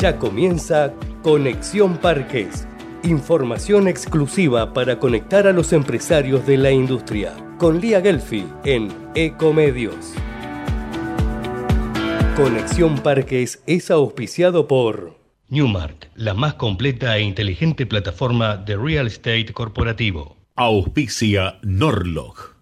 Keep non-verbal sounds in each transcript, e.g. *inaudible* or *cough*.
Ya comienza Conexión Parques. Información exclusiva para conectar a los empresarios de la industria. Con Lía Gelfi en Ecomedios. Conexión Parques es auspiciado por Newmark, la más completa e inteligente plataforma de real estate corporativo. Auspicia Norlog,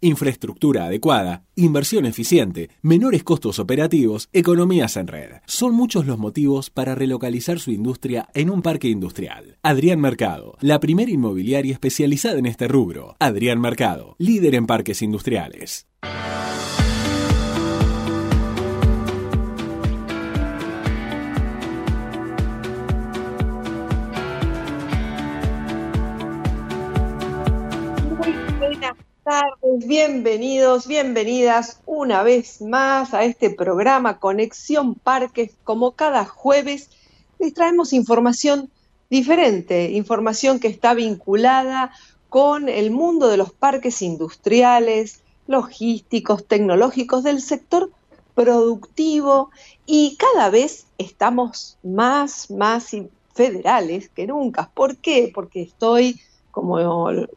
Infraestructura adecuada, inversión eficiente, menores costos operativos, economías en red. Son muchos los motivos para relocalizar su industria en un parque industrial. Adrián Mercado, la primera inmobiliaria especializada en este rubro. Adrián Mercado, líder en parques industriales. Tardes, bienvenidos, bienvenidas una vez más a este programa Conexión Parques. Como cada jueves, les traemos información diferente, información que está vinculada con el mundo de los parques industriales, logísticos, tecnológicos, del sector productivo y cada vez estamos más, más federales que nunca. ¿Por qué? Porque estoy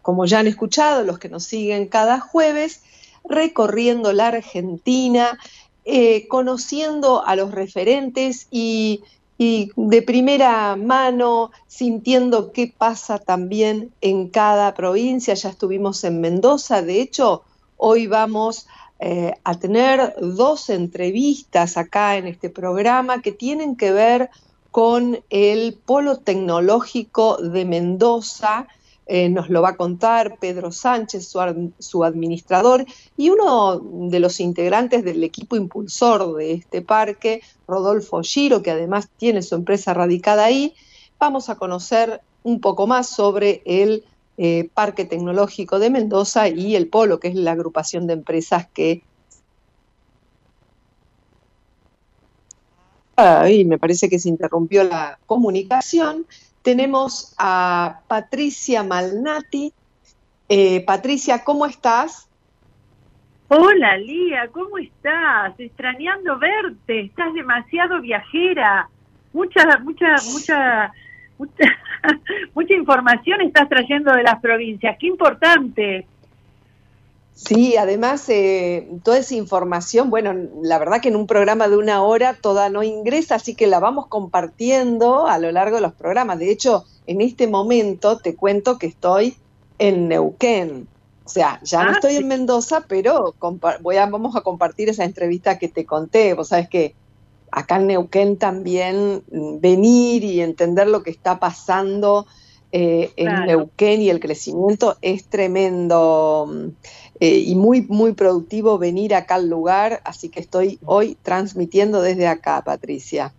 como, ya han escuchado los que nos siguen cada jueves, recorriendo la Argentina, eh, conociendo a los referentes y, y, de primera mano sintiendo qué pasa también en cada provincia. Ya estuvimos en Mendoza, de hecho, hoy vamos eh, a tener dos entrevistas acá en este programa que tienen que ver con el Polo Tecnológico de Mendoza, eh, nos lo va a contar Pedro Sánchez, su, administrador, y uno de los integrantes del equipo impulsor de este parque, Rodolfo Giro, que además tiene su empresa radicada ahí. Vamos a conocer un poco más sobre el eh, Parque Tecnológico de Mendoza y el Polo, que es la agrupación de empresas que... Ahí me parece que se interrumpió la comunicación tenemos a Patricia Malnati. Eh, Patricia, ¿cómo estás? Hola Lía, ¿cómo estás? Extrañando verte, estás demasiado viajera. Mucha, mucha, mucha, mucha, *laughs* mucha información estás trayendo de las provincias. Qué importante. Sí, además eh, toda esa información, bueno, la verdad que en un programa de una hora toda no ingresa, así que la vamos compartiendo a lo largo de los programas. De hecho, en este momento te cuento que estoy en Neuquén. O sea, ya no ah, estoy en Mendoza, pero voy a, vamos a compartir esa entrevista que te conté. Vos sabes que acá en Neuquén también mm, venir y entender lo que está pasando eh, en Neuquén y el crecimiento es tremendo. Eh, y muy, muy productivo venir acá al lugar, así que estoy hoy transmitiendo desde acá, Patricia.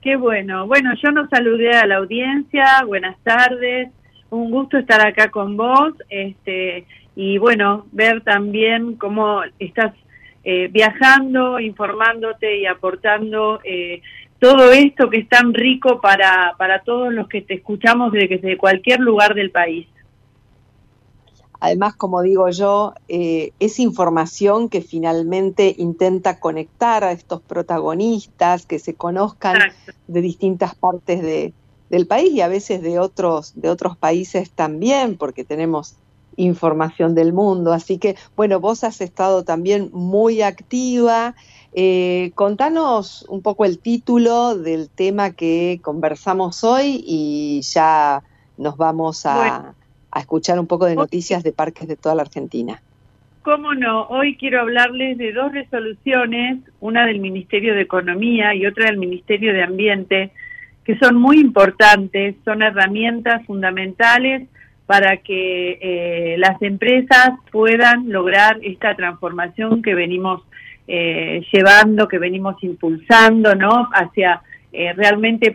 Qué bueno. Bueno, yo nos saludé a la audiencia, buenas tardes, un gusto estar acá con vos, este, y bueno, ver también cómo estás eh, viajando, informándote y aportando eh, todo esto que es tan rico para, para todos los que te escuchamos desde cualquier lugar del país. Además, como digo yo, eh, es información que finalmente intenta conectar a estos protagonistas, que se conozcan de distintas partes del país y a veces de otros, de otros países también, porque tenemos información del mundo. Así que, bueno, vos has estado también muy activa. Eh, contanos un poco el título del tema que conversamos hoy y ya nos vamos a a escuchar un poco de noticias de parques de toda la Argentina. Cómo no, hoy quiero hablarles de dos resoluciones, una del Ministerio de Economía y otra del Ministerio de Ambiente, que son muy importantes, son herramientas fundamentales para que eh, las empresas puedan lograr esta transformación que venimos eh, llevando, que venimos impulsando, ¿no? Hacia eh, realmente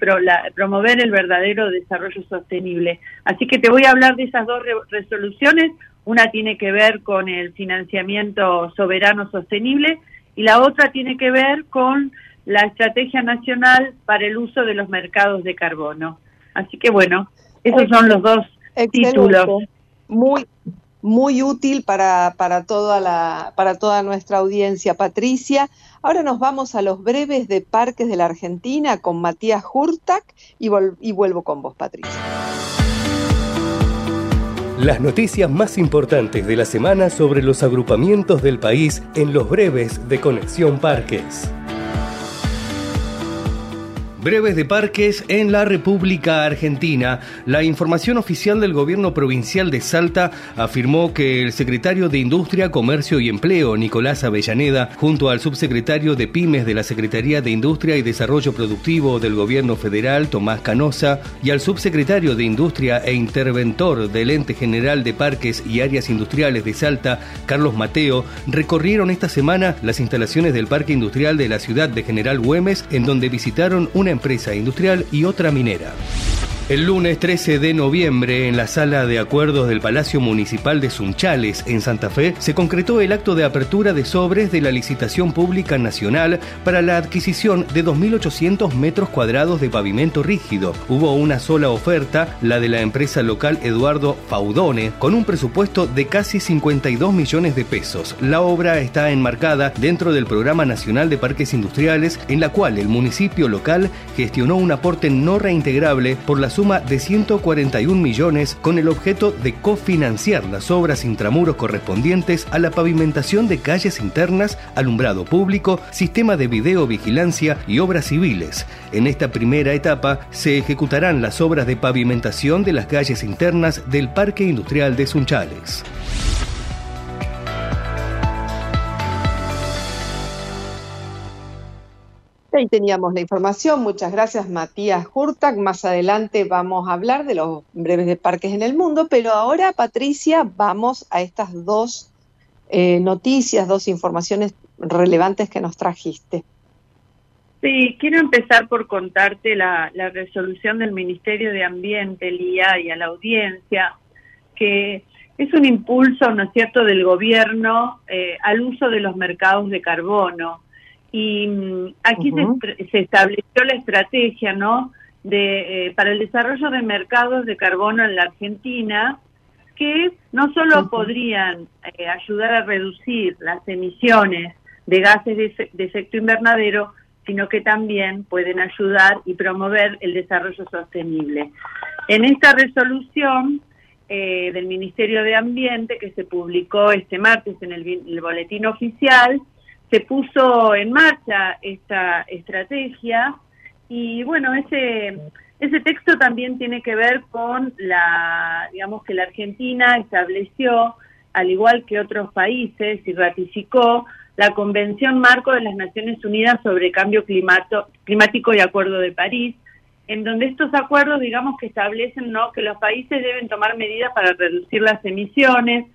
promover el verdadero desarrollo sostenible. Así que te voy a hablar de esas dos resoluciones. Una tiene que ver con el financiamiento soberano sostenible y la otra tiene que ver con la estrategia nacional para el uso de los mercados de carbono. Así que bueno, esos son los dos títulos. Muy, muy útil para, para, toda la, para toda nuestra audiencia, Patricia. Ahora nos vamos a los breves de Parques de la Argentina con Matías Hurtak y, y vuelvo con vos, Patricia. Las noticias más importantes de la semana sobre los agrupamientos del país en los breves de Conexión Parques. Breves de parques en la República Argentina. La información oficial del gobierno provincial de Salta afirmó que el secretario de Industria, Comercio y Empleo, Nicolás Avellaneda, junto al subsecretario de Pymes de la Secretaría de Industria y Desarrollo Productivo del gobierno federal, Tomás Canosa, y al subsecretario de Industria e interventor del Ente General de Parques y Áreas Industriales de Salta, Carlos Mateo, recorrieron esta semana las instalaciones del Parque Industrial de la ciudad de General Güemes, en donde visitaron una empresa industrial y otra minera. El lunes 13 de noviembre, en la sala de acuerdos del Palacio Municipal de Sunchales, en Santa Fe, se concretó el acto de apertura de sobres de la licitación pública nacional para la adquisición de 2.800 metros cuadrados de pavimento rígido. Hubo una sola oferta, la de la empresa local Eduardo Faudone, con un presupuesto de casi 52 millones de pesos. La obra está enmarcada dentro del Programa Nacional de Parques Industriales, en la cual el municipio local gestionó un aporte no reintegrable por las suma de 141 millones con el objeto de cofinanciar las obras intramuros correspondientes a la pavimentación de calles internas, alumbrado público, sistema de videovigilancia y obras civiles. En esta primera etapa se ejecutarán las obras de pavimentación de las calles internas del Parque Industrial de Sunchales. Ahí teníamos la información. Muchas gracias, Matías Hurtak. Más adelante vamos a hablar de los breves de parques en el mundo, pero ahora, Patricia, vamos a estas dos eh, noticias, dos informaciones relevantes que nos trajiste. Sí, quiero empezar por contarte la, resolución del Ministerio de Ambiente, el IA, y a la audiencia, que es un impulso, ¿no es cierto?, del gobierno eh, al uso de los mercados de carbono y mm, aquí se, estableció la estrategia, ¿no? De, eh, para el desarrollo de mercados de carbono en la Argentina, que no solo podrían eh, ayudar a reducir las emisiones de gases de, efecto invernadero, sino que también pueden ayudar y promover el desarrollo sostenible. En esta resolución eh, del Ministerio de Ambiente, que se publicó este martes en el boletín oficial, se puso en marcha esta estrategia y bueno, ese, ese texto también tiene que ver con la, digamos que la Argentina estableció, al igual que otros países, y ratificó la Convención Marco de las Naciones Unidas sobre Cambio Climato, Climático y Acuerdo de París, en donde estos acuerdos, digamos, que establecen ¿no? que los países deben tomar medidas para reducir las emisiones,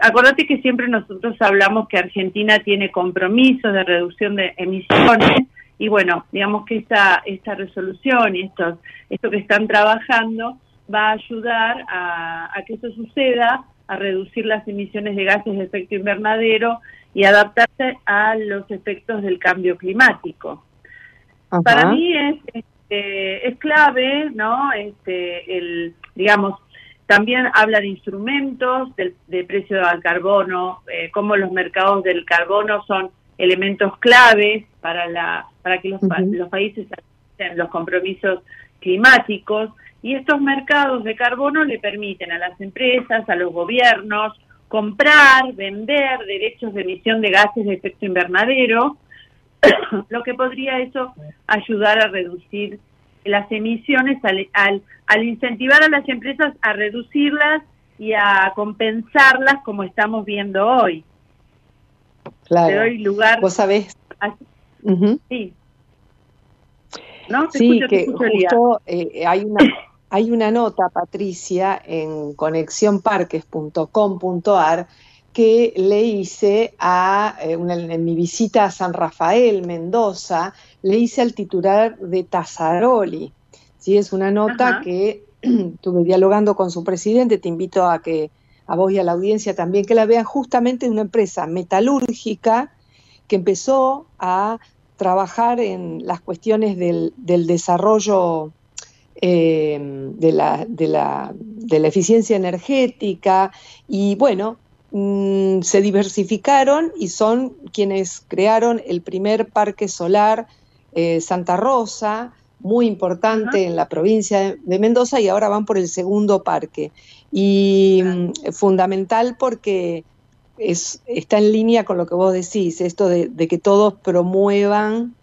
Acuérdate que siempre nosotros hablamos que Argentina tiene compromisos de reducción de emisiones y bueno, digamos que esta, esta resolución y esto, esto que están trabajando va a ayudar a, que eso suceda, a reducir las emisiones de gases de efecto invernadero y adaptarse a los efectos del cambio climático. Para mí es, este, es clave, ¿no? Este, el, digamos, también habla de instrumentos, de precio al carbono, eh, cómo los mercados del carbono son elementos claves para, la, para que los, los países los compromisos climáticos. Y estos mercados de carbono le permiten a las empresas, a los gobiernos, comprar, vender derechos de emisión de gases de efecto invernadero, *coughs* lo que podría eso ayudar a reducir las emisiones al, al, incentivar a las empresas a reducirlas y a compensarlas como estamos viendo hoy. Claro. Te doy lugar. Vos sabés. Sí. ¿No? sí, que justo eh, hay una hay una nota, Patricia, en conexiónparques.com.ar que le hice a, eh, en mi visita a San Rafael, Mendoza, le hice al titular de Tasaroli. ¿sí? Es una nota que *clears throat* estuve dialogando con su presidente, te invito a que a vos y a la audiencia también que la vean justamente de una empresa metalúrgica que empezó a trabajar en las cuestiones del, desarrollo eh, de, la, de, la, de, la, eficiencia energética y bueno, mm, se diversificaron y son quienes crearon el primer parque solar eh, Santa Rosa, muy importante en la provincia de Mendoza y ahora van por el segundo parque. Y mm, fundamental porque es, está en línea con lo que vos decís, esto de, que todos promuevan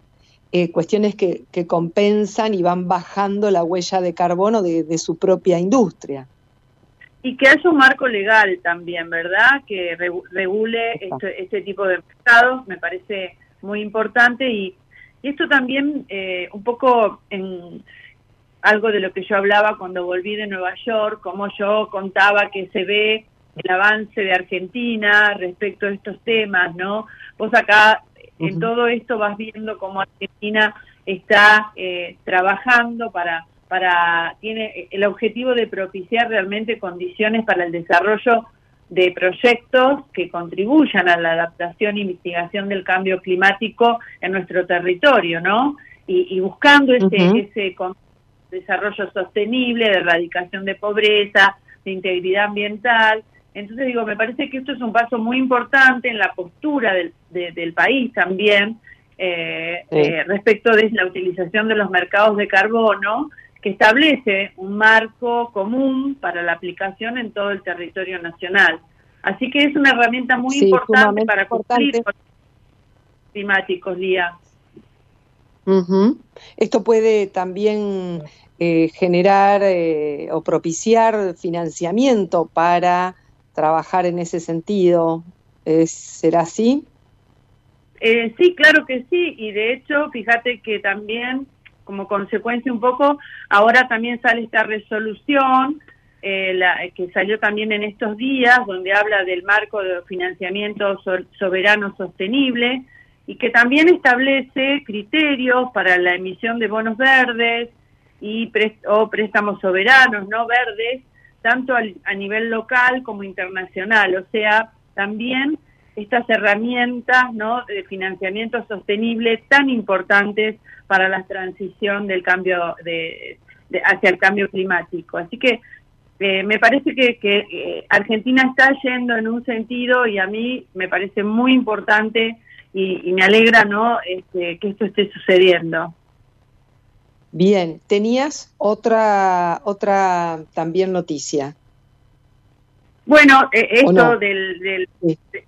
eh, cuestiones que, compensan y van bajando la huella de carbono de, su propia industria. Y que haya un marco legal también, ¿verdad? Que regule este, este, tipo de mercados, me parece muy importante y, esto también eh, un poco en algo de lo que yo hablaba cuando volví de Nueva York, como yo contaba que se ve el avance de Argentina respecto a estos temas, ¿no? Vos acá en todo esto vas viendo cómo Argentina está eh, trabajando para para tiene el objetivo de propiciar realmente condiciones para el desarrollo de proyectos que contribuyan a la adaptación y mitigación del cambio climático en nuestro territorio, ¿no? Y, buscando ese, ese desarrollo sostenible, de erradicación de pobreza, de integridad ambiental, entonces digo, me parece que esto es un paso muy importante en la postura del, del país también eh, eh, respecto de la utilización de los mercados de carbono, que establece un marco común para la aplicación en todo el territorio nacional. Así que es una herramienta muy importante para cumplir con los climáticos, Lía. Esto puede también eh, generar o propiciar financiamiento para trabajar en ese sentido. ¿Será así? Eh, sí, claro que sí, y de hecho, fíjate que también, como consecuencia un poco, ahora también sale esta resolución eh, que salió también en estos días, donde habla del marco de financiamiento soberano sostenible y que también establece criterios para la emisión de bonos verdes y o préstamos soberanos no verdes tanto a nivel local como internacional, o sea, también estas herramientas ¿no? de financiamiento sostenible tan importantes para la transición del cambio de, hacia el cambio climático. Así que eh, me parece que, eh, Argentina está yendo en un sentido y a mí me parece muy importante y, me alegra no este, que esto esté sucediendo. Bien, tenías otra, otra también noticia. Bueno, eh, esto del,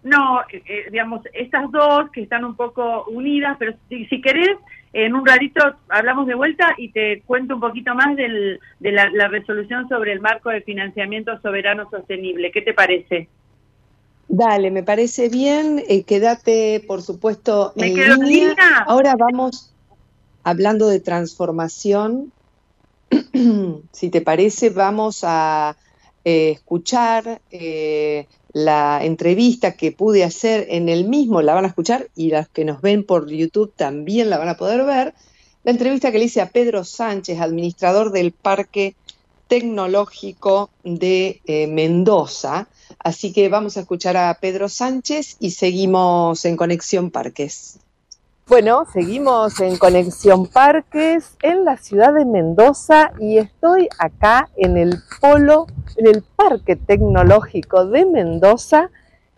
no, eh, eh, digamos, estas dos que están un poco unidas, pero si, si, querés, en un ratito hablamos de vuelta y te cuento un poquito más del, de la, resolución sobre el marco de financiamiento soberano sostenible. ¿Qué te parece? Dale, me parece bien. quédate, por supuesto, en línea. Ahora vamos hablando de transformación, *clears throat* si te parece, vamos a eh, escuchar eh, la entrevista que pude hacer en el mismo, la van a escuchar y las que nos ven por YouTube también la van a poder ver, la entrevista que le hice a Pedro Sánchez, administrador del Parque Tecnológico de eh, Mendoza. Así que vamos a escuchar a Pedro Sánchez y seguimos en Conexión Parques. Bueno, seguimos en Conexión Parques en la ciudad de Mendoza y estoy acá en el polo, en el Parque Tecnológico de Mendoza,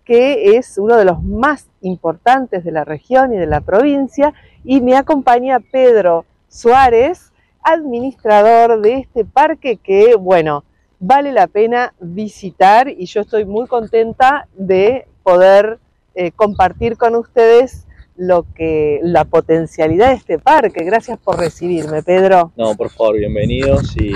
que es uno de los más importantes de la región y de la provincia, y me acompaña Pedro Suárez, administrador de este parque que, bueno, vale la pena visitar y yo estoy muy contenta de poder eh, compartir con ustedes lo que la potencialidad de este parque. Gracias por recibirme, Pedro. No, por favor, bienvenidos y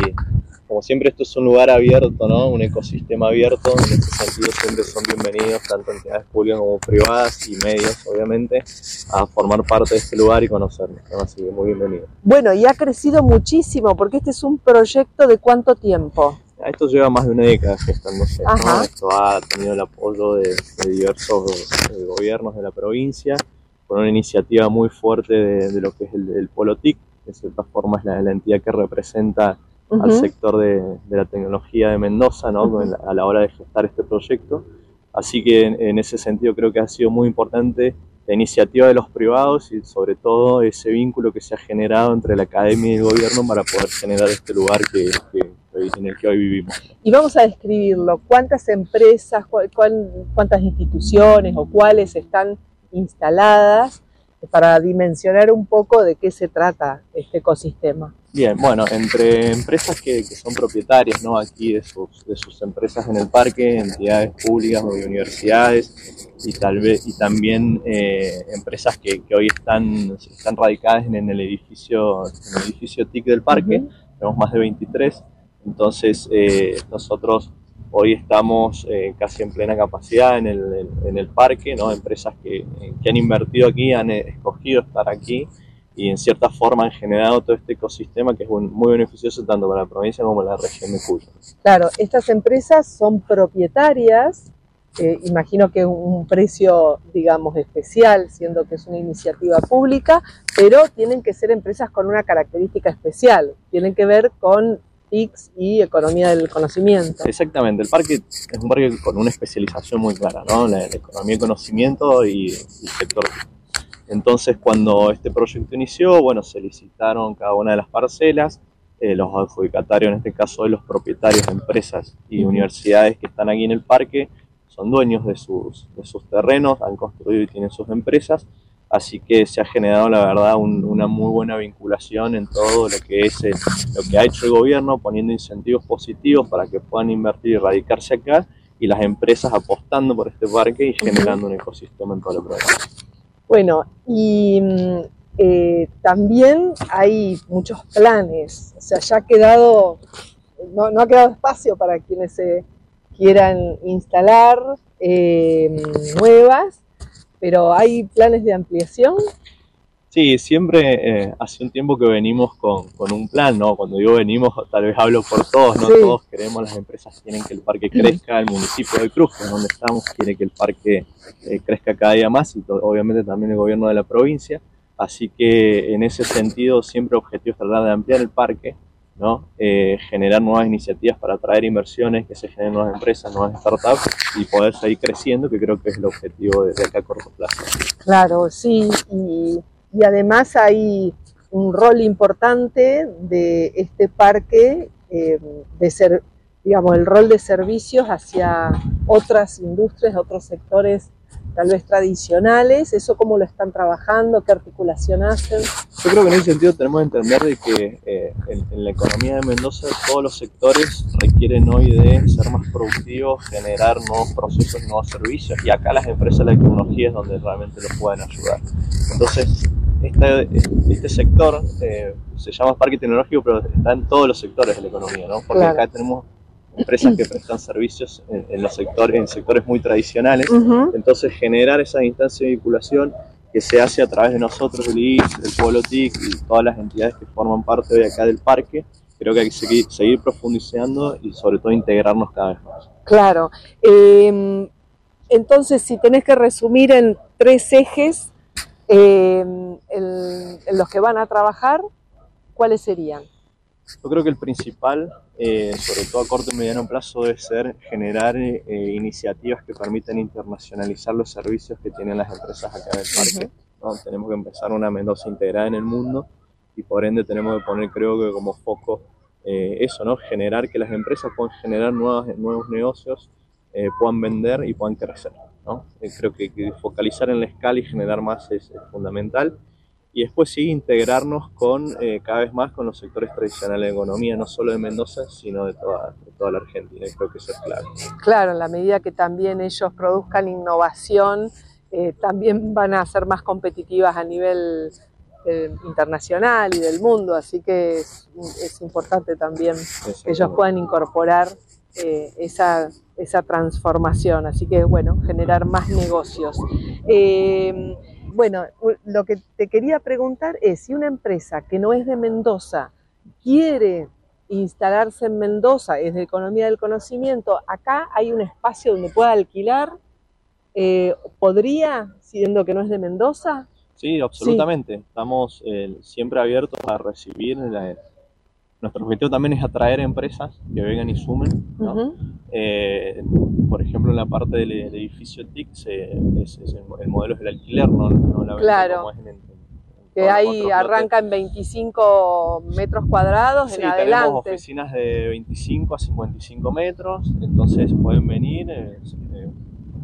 como siempre esto es un lugar abierto, ¿no? Un ecosistema abierto, en este sentido siempre son bienvenidos tanto entidades públicas como privadas y medios, obviamente, a formar parte de este lugar y conocerlo. Así que muy bienvenido. Bueno, y ha crecido muchísimo porque este es un proyecto de cuánto tiempo. Esto lleva más de una década gestándose. ¿no? Esto ha tenido el apoyo de, diversos gobiernos de la provincia, con una iniciativa muy fuerte de, lo que es el, el Polo TIC, que de cierta forma es la, entidad que representa al sector de, la tecnología de Mendoza ¿no? a la hora de gestar este proyecto. Así que en, ese sentido creo que ha sido muy importante la iniciativa de los privados y sobre todo ese vínculo que se ha generado entre la academia y el gobierno para poder generar este lugar que, en el que hoy vivimos. Y vamos a describirlo, ¿cuántas empresas, cuántas instituciones o cuáles están instaladas para dimensionar un poco de qué se trata este ecosistema? Bien, bueno, entre empresas que, son propietarias ¿no? aquí de sus, de sus empresas en el parque, entidades públicas o universidades y tal vez y también eh, empresas que, hoy están, están radicadas en, el edificio en el edificio TIC del parque, tenemos más de 23, entonces eh, nosotros hoy estamos eh, casi en plena capacidad en el, parque, ¿no? empresas que, que han invertido aquí, han escogido estar aquí y en cierta forma han generado todo este ecosistema que es muy beneficioso tanto para la provincia como para la región de Cuyo. Claro, estas empresas son propietarias, eh, imagino que un precio, digamos, especial, siendo que es una iniciativa pública, pero tienen que ser empresas con una característica especial, tienen que ver con TICS y economía del conocimiento. Exactamente, el parque es un parque con una especialización muy clara, ¿no? La, economía del conocimiento y el sector entonces, cuando este proyecto inició, bueno, se licitaron cada una de las parcelas, eh, los adjudicatarios, en este caso de los propietarios de empresas y universidades que están aquí en el parque, son dueños de sus, de sus terrenos, han construido y tienen sus empresas, así que se ha generado, la verdad, una muy buena vinculación en todo lo que es lo que ha hecho el gobierno, poniendo incentivos positivos para que puedan invertir y radicarse acá, y las empresas apostando por este parque y generando un ecosistema en todo el programa. Bueno, y mm, eh, también hay muchos planes, o sea, ya ha quedado, no, ha quedado espacio para quienes se quieran instalar eh, nuevas, pero hay planes de ampliación Sí, siempre eh, hace un tiempo que venimos con, un plan, ¿no? Cuando digo venimos, tal vez hablo por todos, ¿no? Todos queremos, las empresas quieren que el parque crezca, el municipio de Cruz, que es donde estamos, quiere que el parque eh, crezca cada día más y obviamente también el gobierno de la provincia. Así que en ese sentido siempre el objetivo es tratar de ampliar el parque, Eh, generar nuevas iniciativas para atraer inversiones, que se generen nuevas empresas, nuevas startups y poder seguir creciendo, que creo que es el objetivo desde acá a corto plazo. Claro, sí, y y además hay un rol importante de este parque eh, de ser, digamos, el rol de servicios hacia otras industrias, otros sectores tal vez tradicionales, eso cómo lo están trabajando, qué articulación hacen. Yo creo que en ese sentido tenemos que entender de que eh, en, la economía de Mendoza todos los sectores requieren hoy de ser más productivos, generar nuevos procesos, nuevos servicios y acá las empresas de la tecnología es donde realmente los pueden ayudar. Entonces, este, este sector eh, se llama parque tecnológico, pero está en todos los sectores de la economía, ¿no? Porque acá tenemos empresas que *clears throat* prestan servicios en, los sectores, en sectores muy tradicionales. Entonces, generar esa instancia de vinculación que se hace a través de nosotros, el IS, el Pueblo TIC y todas las entidades que forman parte hoy acá del parque, creo que hay que seguir, profundizando y sobre todo integrarnos cada vez más. Claro. Em, entonces, si tenés que resumir en tres ejes em, en los que van a trabajar, ¿cuáles serían? Yo creo que el principal, eh, sobre todo a corto y mediano plazo, debe ser generar eh, iniciativas que permitan internacionalizar los servicios que tienen las empresas acá del parque. Tenemos que empezar una Mendoza integrada en el mundo y por ende tenemos que poner, creo que como foco, eh, eso, ¿no? Generar que las empresas puedan generar nuevos, nuevos negocios, puedan vender y puedan crecer. ¿no? creo que, focalizar en la escala y generar más es fundamental y después sí integrarnos con eh, cada vez más con los sectores tradicionales de economía, no solo de Mendoza, sino de toda, toda la Argentina. Y creo que eso es clave. Claro, en la medida que también ellos produzcan innovación, eh, también van a ser más competitivas a nivel eh, internacional y del mundo, así que es, es importante también que ellos puedan incorporar esa, esa transformación, así que bueno, generar más negocios bueno, lo que te quería preguntar es si una empresa que no es de Mendoza quiere instalarse en Mendoza, es de economía del conocimiento, acá hay un espacio donde pueda alquilar, eh, ¿podría, siendo que no es de Mendoza? Sí, absolutamente. Estamos eh, siempre abiertos a recibir. nuestro objetivo también es atraer empresas que vengan y sumen. Eh, por ejemplo, en la parte del, edificio TIC, el, modelo es el alquiler, no, la venta claro. como es en, el que ahí arranca en 25 metros cuadrados en adelante. Tenemos oficinas de 25 a 55 metros, entonces pueden venir, eh, eh,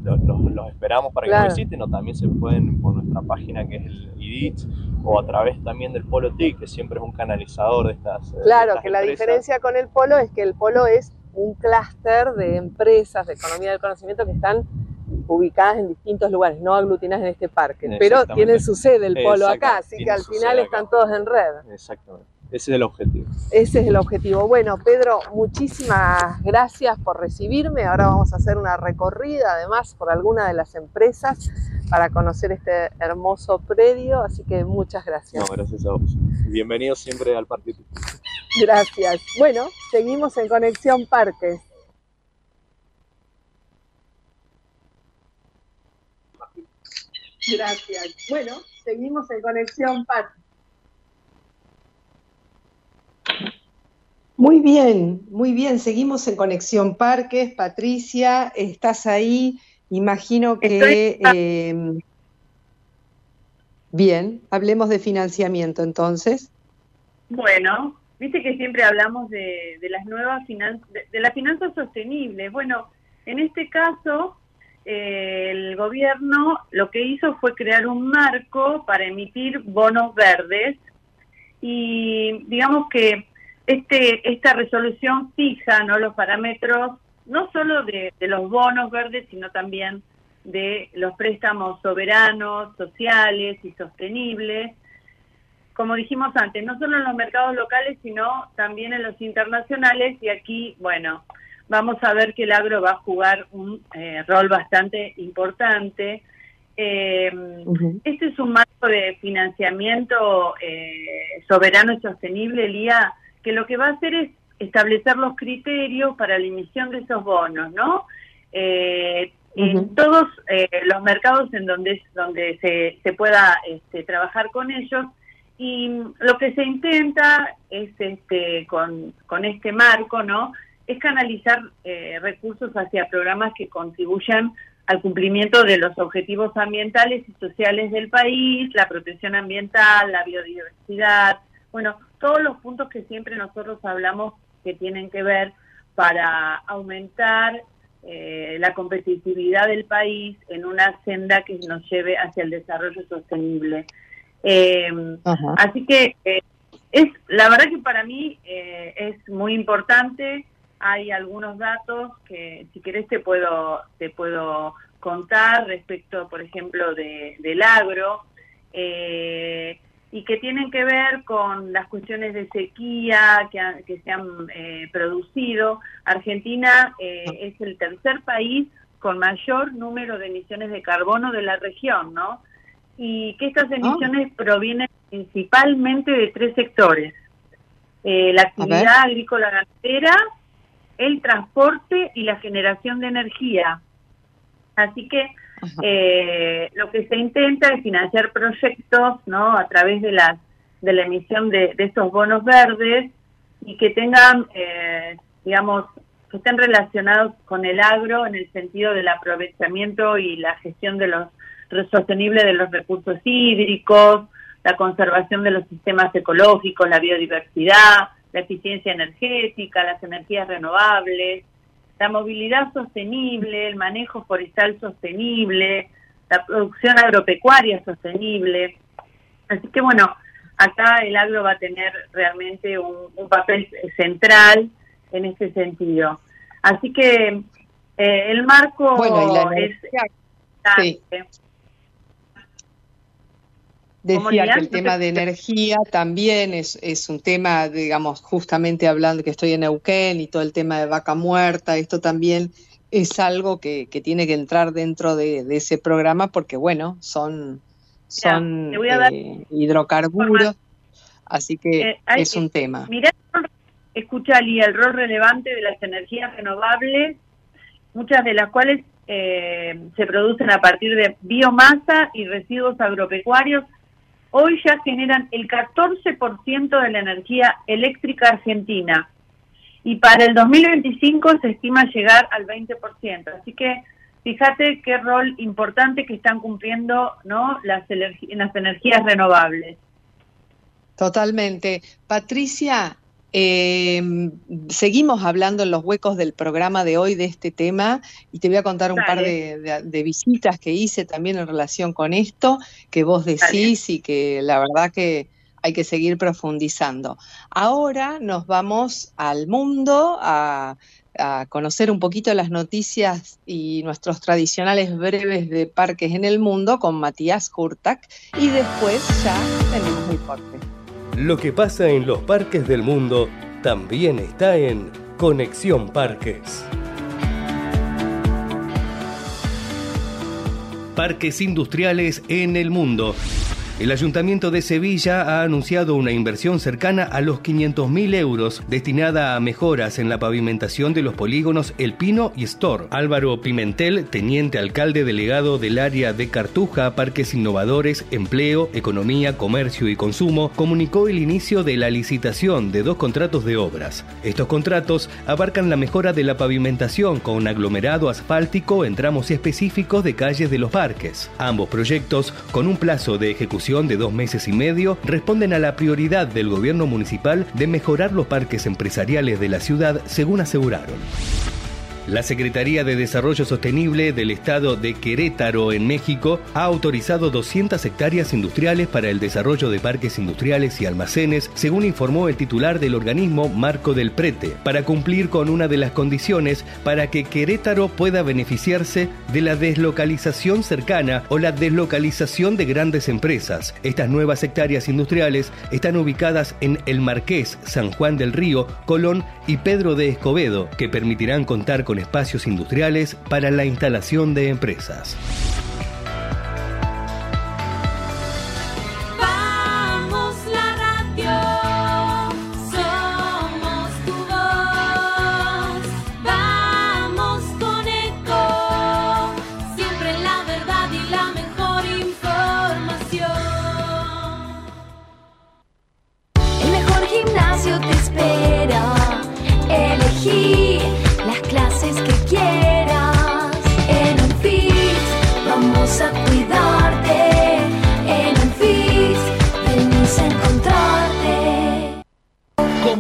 los, esperamos para que visiten o también se pueden por nuestra página que es el IDIT o a través también del Polo TIC, que siempre es un canalizador de estas. Claro, que la diferencia con el Polo es que el Polo es un clúster de empresas de economía del conocimiento que están ubicadas en distintos lugares, no aglutinadas en este parque, pero tienen su sede el polo acá, así que al final están todos en red. Exactamente. Ese es el objetivo. Ese es el objetivo. Bueno, Pedro, muchísimas gracias por recibirme. Ahora vamos a hacer una recorrida, además, por alguna de las empresas para conocer este hermoso predio. Así que muchas gracias. No, gracias a vos. Bienvenido siempre al Parque. Gracias. Bueno, seguimos en Conexión Parques. Gracias. Bueno, seguimos en Conexión Pat. Muy bien, muy bien. Seguimos en Conexión Parques. Patricia, estás ahí. Imagino que... Em, bien, hablemos de financiamiento entonces. Bueno, viste que siempre hablamos de, las nuevas finanzas, de sostenible. Bueno, en este caso el gobierno lo que hizo fue crear un marco para emitir bonos verdes. Y digamos que este esta resolución fija no los parámetros no solo de, los bonos verdes sino también de los préstamos soberanos sociales y sostenibles como dijimos antes no solo en los mercados locales sino también en los internacionales y aquí bueno vamos a ver que el agro va a jugar un eh, rol bastante importante. Eh, este es un marco de financiamiento eh, soberano y sostenible, Lía, que lo que va a hacer es establecer los criterios para la emisión de esos bonos, ¿no? En todos los mercados en donde, donde se, se pueda este, trabajar con ellos, y lo que se intenta es este con, con este marco no es canalizar eh, recursos hacia programas que contribuyan al cumplimiento de los objetivos ambientales y sociales del país, la protección ambiental, la biodiversidad, bueno, todos los puntos que siempre nosotros hablamos que tienen que ver para aumentar eh, la competitividad del país en una senda que nos lleve hacia el desarrollo sostenible. Eh, así que es la verdad que para mí es muy importante. Hay algunos datos que si querés te puedo te puedo contar respecto por ejemplo de, del agro eh, y que tienen que ver con las cuestiones de sequía que, que se han eh, producido. Argentina eh, es el tercer país con mayor número de emisiones de carbono de la región no y que estas ah. emisiones provienen principalmente de tres sectores la actividad agrícola ganadera el transporte y la generación de energía. Así que eh, lo que se intenta es financiar proyectos no a través de las de la emisión de, estos bonos verdes y que tengan eh, digamos que estén relacionados con el agro en el sentido del aprovechamiento y la gestión de los sostenible de los recursos hídricos, la conservación de los sistemas ecológicos, la biodiversidad, la eficiencia energética, las energías renovables, la movilidad sostenible, el manejo forestal sostenible, la producción agropecuaria sostenible. Así que bueno, acá el agro va a tener realmente un, papel central en ese sentido. Así que eh, el marco es... Decía que el tema de energía también es, es, un tema, digamos, justamente hablando que estoy en Neuquén y todo el tema de vaca muerta, esto también es algo que, que tiene que entrar dentro de, ese programa porque, bueno, son, son eh, hidrocarburos, así que eh, es un tema. Mirá, escuchali el rol relevante de las energías renovables, muchas de las cuales eh, se producen a partir de biomasa y residuos agropecuarios, hoy ya generan el 14% de la energía eléctrica argentina y para el 2025 se estima llegar al 20%. Así que fíjate qué rol importante que están cumpliendo ¿no? las, las energías renovables. Totalmente. Patricia, eh, seguimos hablando en los huecos del programa de hoy de este tema y te voy a contar un par de, visitas que hice también en relación con esto, que vos decís y que la verdad que hay que seguir profundizando. Ahora nos vamos al mundo a, a conocer un poquito las noticias y nuestros tradicionales breves de parques en el mundo con Matías Kurtak y después ya tenemos el corte. Lo que pasa en los parques del mundo también está en Conexión Parques. Parques industriales en el mundo. El Ayuntamiento de Sevilla ha anunciado una inversión cercana a los 500.000 euros destinada a mejoras en la pavimentación de los polígonos El Pino y Store. Álvaro Pimentel, teniente alcalde delegado del área de Cartuja, Parques Innovadores, Empleo, Economía, Comercio y Consumo, comunicó el inicio de la licitación de dos contratos de obras. Estos contratos abarcan la mejora de la pavimentación con aglomerado asfáltico en tramos específicos de calles de los parques. Ambos proyectos, con un plazo de ejecución de dos meses y medio responden a la prioridad del gobierno municipal de mejorar los parques empresariales de la ciudad, según aseguraron. La Secretaría de Desarrollo Sostenible del Estado de Querétaro, en México, ha autorizado 200 hectáreas industriales para el desarrollo de parques industriales y almacenes, según informó el titular del organismo Marco del Prete, para cumplir con una de las condiciones para que Querétaro pueda beneficiarse de la deslocalización cercana o la deslocalización de grandes empresas. Estas nuevas hectáreas industriales están ubicadas en El Marqués, San Juan del Río, Colón y Pedro de Escobedo, que permitirán contar con espacios industriales para la instalación de empresas.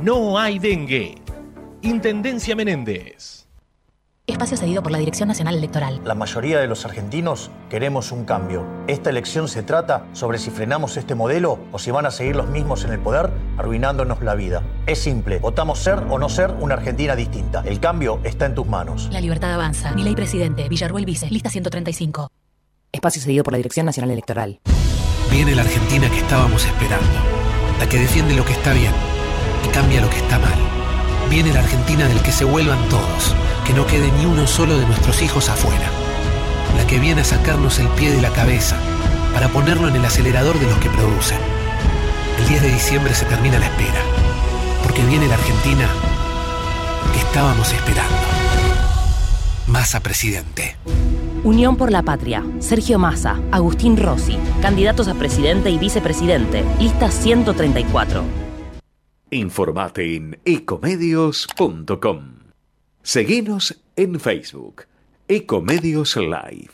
no hay dengue. Intendencia Menéndez. Espacio cedido por la Dirección Nacional Electoral. La mayoría de los argentinos queremos un cambio. Esta elección se trata sobre si frenamos este modelo o si van a seguir los mismos en el poder arruinándonos la vida. Es simple, votamos ser o no ser una Argentina distinta. El cambio está en tus manos. La libertad avanza. Mi ley presidente, Villarruel Vice, lista 135. Espacio cedido por la Dirección Nacional Electoral. Viene la Argentina que estábamos esperando. La que defiende lo que está bien cambia lo que está mal. Viene la Argentina del que se vuelvan todos, que no quede ni uno solo de nuestros hijos afuera. La que viene a sacarnos el pie de la cabeza para ponerlo en el acelerador de los que producen. El 10 de diciembre se termina la espera, porque viene la Argentina que estábamos esperando. Massa presidente. Unión por la Patria. Sergio Massa, Agustín Rossi, candidatos a presidente y vicepresidente. Lista 134. Informate en ecomedios.com. Seguinos en Facebook, Ecomedios Live.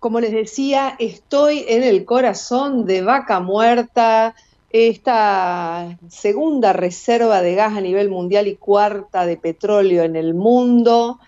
Como les decía, estoy en el corazón de Vaca Muerta, esta segunda reserva de gas a nivel mundial y cuarta de petróleo en el mundo.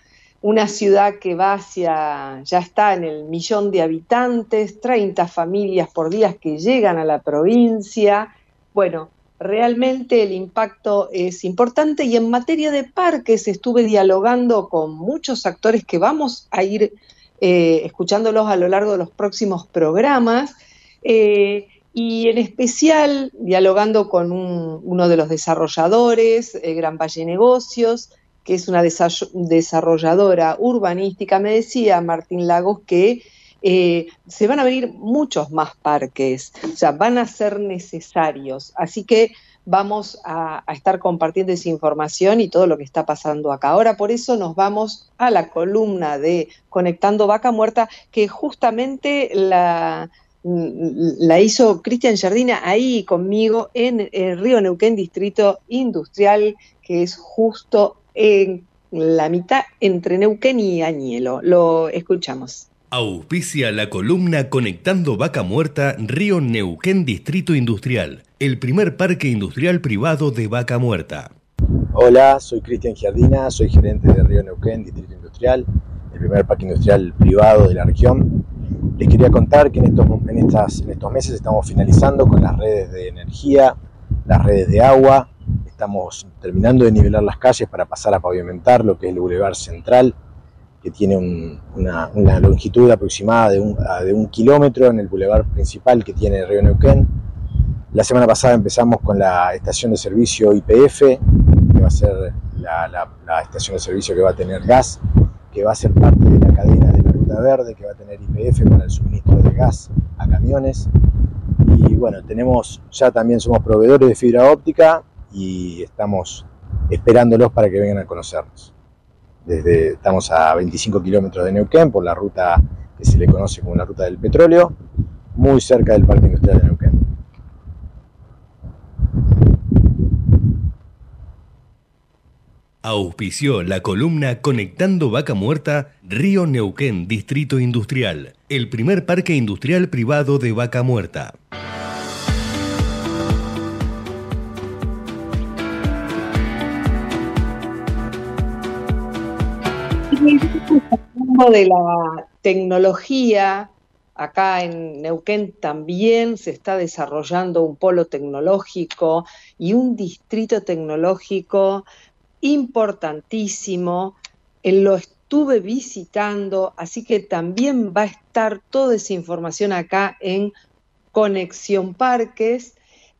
una ciudad que va hacia, ya está en el millón de habitantes, 30 familias por día que llegan a la provincia. Bueno, realmente el impacto es importante y en materia de parques estuve dialogando con muchos actores que vamos a ir eh, escuchándolos a lo largo de los próximos programas. Eh, y en especial dialogando con uno de los desarrolladores, eh, Gran Valle Negocios, que es una desarrolladora urbanística, me decía Martín Lagos que eh, se van a venir muchos más parques, o sea, van a ser necesarios. Así que vamos a, estar compartiendo esa información y todo lo que está pasando acá. Ahora por eso nos vamos a la columna de Conectando Vaca Muerta, que justamente la, la hizo Cristian Jardina ahí conmigo en el Río Neuquén, Distrito Industrial, que es justo en la mitad entre Neuquén y Añelo. Lo escuchamos. Auspicia la columna Conectando Vaca Muerta Río Neuquén Distrito Industrial, el primer parque industrial privado de Vaca Muerta. Hola, soy Cristian Giardina, soy gerente de Río Neuquén Distrito Industrial, el primer parque industrial privado de la región. Les quería contar que en estos, en estas, en estos meses estamos finalizando con las redes de energía, las redes de agua, estamos terminando de nivelar las calles para pasar a pavimentar lo que es el Boulevard Central, que tiene una, longitud aproximada de un, de un, kilómetro en el Boulevard principal que tiene Río Neuquén. La semana pasada empezamos con la estación de servicio IPF, que va a ser la, la estación de servicio que va a tener gas, que va a ser parte de la cadena de la Verde, que va a tener IPF para el suministro de gas a camiones. Y bueno, tenemos, ya también somos proveedores de fibra óptica y estamos esperándolos para que vengan a conocernos. Desde, estamos a 25 kilómetros de Neuquén por la ruta que se le conoce como la ruta del petróleo, muy cerca del Parque Industrial de Neuquén. Auspició la columna Conectando Vaca Muerta, Río Neuquén, Distrito Industrial, el primer parque industrial privado de Vaca Muerta. de la tecnología, acá en Neuquén también se está desarrollando un polo tecnológico y un distrito tecnológico importantísimo. Lo estuve visitando, así que también va a estar toda esa información acá en Conexión Parques.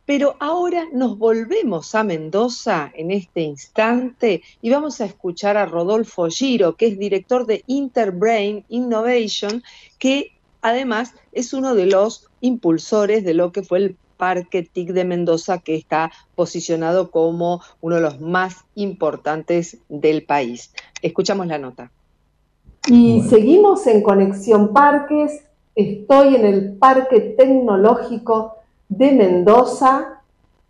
Pero ahora nos volvemos a Mendoza en este instante y vamos a escuchar a Rodolfo Giro, que es director de Interbrain Innovation, que además es uno de los impulsores de lo que fue el Parque TIC de Mendoza, que está posicionado como uno de los más importantes del país. Escuchamos la nota. Y seguimos en Conexión Parques. Estoy en el Parque Tecnológico de Mendoza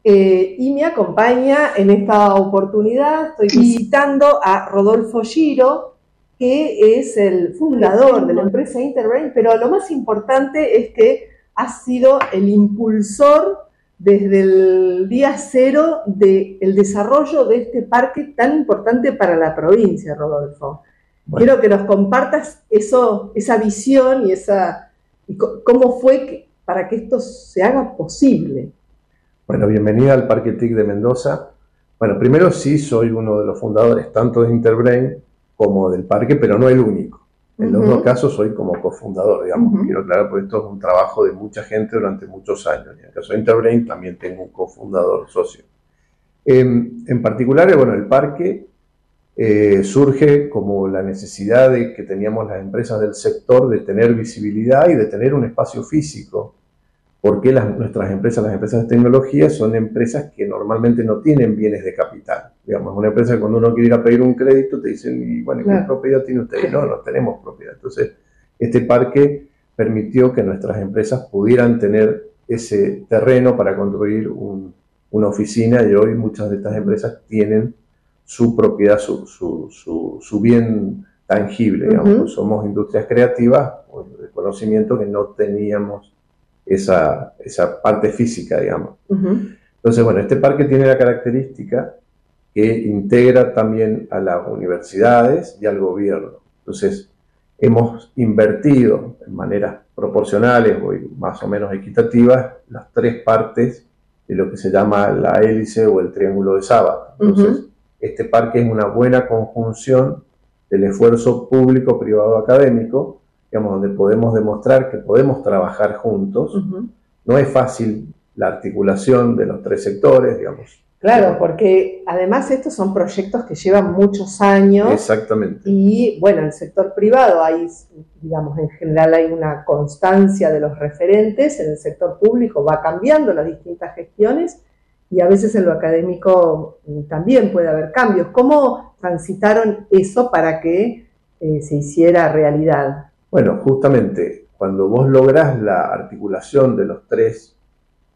eh, y me acompaña en esta oportunidad, estoy visitando a Rodolfo Giro, que es el fundador de la empresa Interbrain, pero lo más importante es que ha sido el impulsor desde el día cero del desarrollo de este parque tan importante para la provincia, Rodolfo. Quiero que nos compartas eso, esa visión y esa y cómo fue que, para que esto se haga posible. Bueno, bienvenida al Parque TIC de Mendoza. Bueno, primero sí soy uno de los fundadores tanto de Interbrain como del parque, pero no el único. En los dos casos soy como cofundador, digamos. Quiero aclarar, porque esto es un trabajo de mucha gente durante muchos años. en el caso de Interbrain también tengo un cofundador socio. En, en particular, bueno, el parque eh, surge como la necesidad de que teníamos las empresas del sector de tener visibilidad y de tener un espacio físico porque las, nuestras empresas, las empresas de tecnología, son empresas que normalmente no tienen bienes de capital. Digamos, una empresa cuando uno quiere ir a pedir un crédito te dicen, y bueno, ¿qué propiedad tiene usted? No, no tenemos propiedad. Entonces, este parque permitió que nuestras empresas pudieran tener ese terreno para construir una oficina y hoy muchas de estas empresas tienen su propiedad, su, su, su, bien tangible. Digamos. Somos industrias creativas de conocimiento que no teníamos esa, parte física, digamos. Entonces, bueno, este parque tiene la característica que integra también a las universidades y al gobierno. Entonces, hemos invertido en maneras proporcionales o más o menos equitativas las tres partes de lo que se llama la hélice o el triángulo de sábado. Entonces, este parque es una buena conjunción del esfuerzo público-privado académico, digamos, donde podemos demostrar que podemos trabajar juntos. No es fácil la articulación de los tres sectores, digamos. Claro, porque además estos son proyectos que llevan muchos años. Exactamente. Y bueno, en el sector privado hay, digamos, en general hay una constancia de los referentes, en el sector público va cambiando las distintas gestiones y a veces en lo académico mm, también puede haber cambios. ¿Cómo transitaron eso para que eh, se hiciera realidad? Bueno, justamente cuando vos lográs la articulación de los tres